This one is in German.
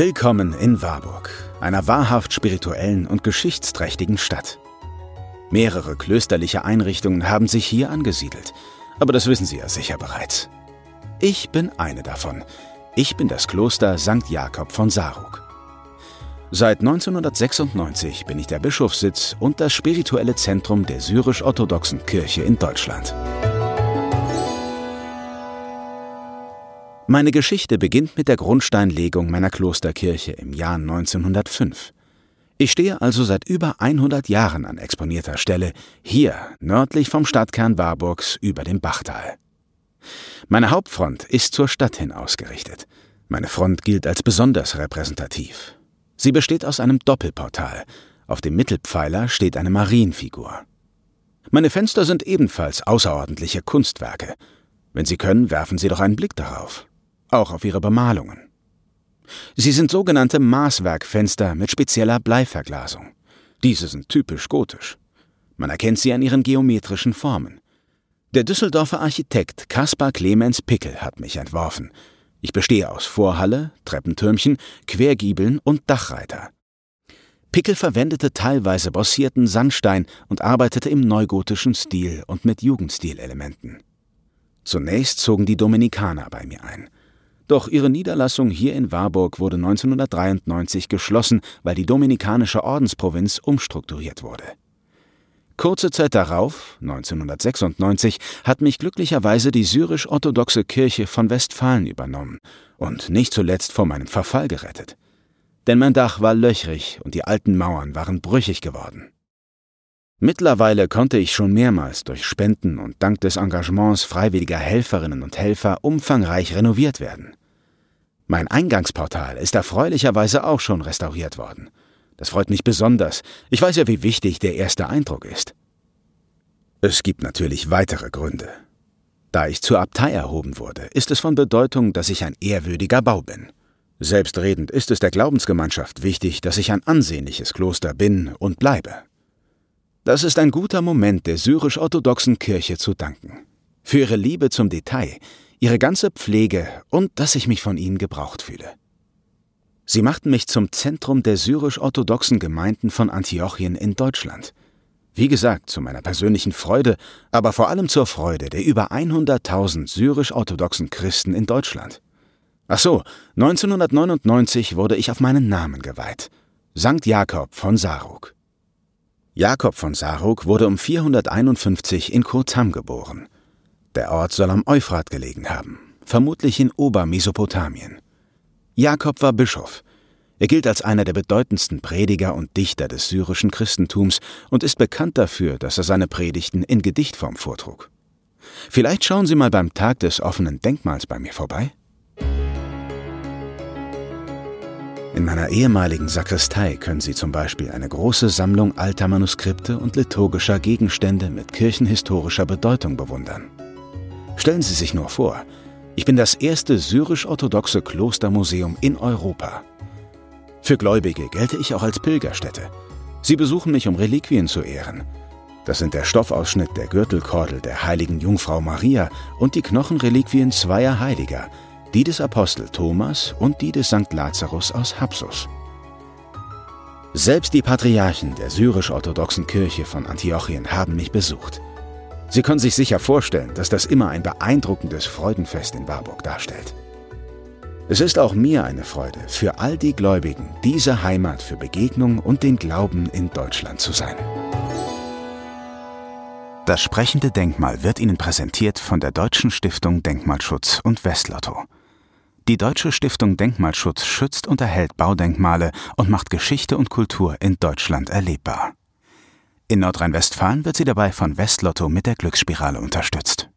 Willkommen in Warburg, einer wahrhaft spirituellen und geschichtsträchtigen Stadt. Mehrere klösterliche Einrichtungen haben sich hier angesiedelt, aber das wissen Sie ja sicher bereits. Ich bin eine davon. Ich bin das Kloster St. Jakob von Saruk. Seit 1996 bin ich der Bischofssitz und das spirituelle Zentrum der syrisch-orthodoxen Kirche in Deutschland. Meine Geschichte beginnt mit der Grundsteinlegung meiner Klosterkirche im Jahr 1905. Ich stehe also seit über 100 Jahren an exponierter Stelle, hier nördlich vom Stadtkern Warburgs über dem Bachtal. Meine Hauptfront ist zur Stadt hin ausgerichtet. Meine Front gilt als besonders repräsentativ. Sie besteht aus einem Doppelportal. Auf dem Mittelpfeiler steht eine Marienfigur. Meine Fenster sind ebenfalls außerordentliche Kunstwerke. Wenn Sie können, werfen Sie doch einen Blick darauf auch auf ihre Bemalungen. Sie sind sogenannte Maßwerkfenster mit spezieller Bleiverglasung. Diese sind typisch gotisch. Man erkennt sie an ihren geometrischen Formen. Der Düsseldorfer Architekt Caspar Clemens Pickel hat mich entworfen. Ich bestehe aus Vorhalle, Treppentürmchen, Quergiebeln und Dachreiter. Pickel verwendete teilweise bossierten Sandstein und arbeitete im neugotischen Stil und mit Jugendstilelementen. Zunächst zogen die Dominikaner bei mir ein. Doch ihre Niederlassung hier in Warburg wurde 1993 geschlossen, weil die dominikanische Ordensprovinz umstrukturiert wurde. Kurze Zeit darauf, 1996, hat mich glücklicherweise die syrisch-orthodoxe Kirche von Westfalen übernommen und nicht zuletzt vor meinem Verfall gerettet. Denn mein Dach war löchrig und die alten Mauern waren brüchig geworden. Mittlerweile konnte ich schon mehrmals durch Spenden und dank des Engagements freiwilliger Helferinnen und Helfer umfangreich renoviert werden. Mein Eingangsportal ist erfreulicherweise auch schon restauriert worden. Das freut mich besonders. Ich weiß ja, wie wichtig der erste Eindruck ist. Es gibt natürlich weitere Gründe. Da ich zur Abtei erhoben wurde, ist es von Bedeutung, dass ich ein ehrwürdiger Bau bin. Selbstredend ist es der Glaubensgemeinschaft wichtig, dass ich ein ansehnliches Kloster bin und bleibe. Das ist ein guter Moment der syrisch-orthodoxen Kirche zu danken. Für ihre Liebe zum Detail, ihre ganze Pflege und dass ich mich von ihnen gebraucht fühle. Sie machten mich zum Zentrum der syrisch-orthodoxen Gemeinden von Antiochien in Deutschland. Wie gesagt, zu meiner persönlichen Freude, aber vor allem zur Freude der über 100.000 syrisch-orthodoxen Christen in Deutschland. Ach so, 1999 wurde ich auf meinen Namen geweiht. Sankt Jakob von Saruk. Jakob von Saruk wurde um 451 in Kurtam geboren. Der Ort soll am Euphrat gelegen haben, vermutlich in Obermesopotamien. Jakob war Bischof. Er gilt als einer der bedeutendsten Prediger und Dichter des syrischen Christentums und ist bekannt dafür, dass er seine Predigten in Gedichtform vortrug. Vielleicht schauen Sie mal beim Tag des offenen Denkmals bei mir vorbei? In meiner ehemaligen Sakristei können Sie zum Beispiel eine große Sammlung alter Manuskripte und liturgischer Gegenstände mit kirchenhistorischer Bedeutung bewundern. Stellen Sie sich nur vor, ich bin das erste syrisch-orthodoxe Klostermuseum in Europa. Für Gläubige gelte ich auch als Pilgerstätte. Sie besuchen mich, um Reliquien zu ehren. Das sind der Stoffausschnitt der Gürtelkordel der heiligen Jungfrau Maria und die Knochenreliquien zweier Heiliger, die des Apostel Thomas und die des St. Lazarus aus Hapsus. Selbst die Patriarchen der syrisch-orthodoxen Kirche von Antiochien haben mich besucht. Sie können sich sicher vorstellen, dass das immer ein beeindruckendes Freudenfest in Warburg darstellt. Es ist auch mir eine Freude, für all die Gläubigen diese Heimat für Begegnung und den Glauben in Deutschland zu sein. Das sprechende Denkmal wird Ihnen präsentiert von der Deutschen Stiftung Denkmalschutz und Westlotto. Die Deutsche Stiftung Denkmalschutz schützt und erhält Baudenkmale und macht Geschichte und Kultur in Deutschland erlebbar. In Nordrhein-Westfalen wird sie dabei von Westlotto mit der Glücksspirale unterstützt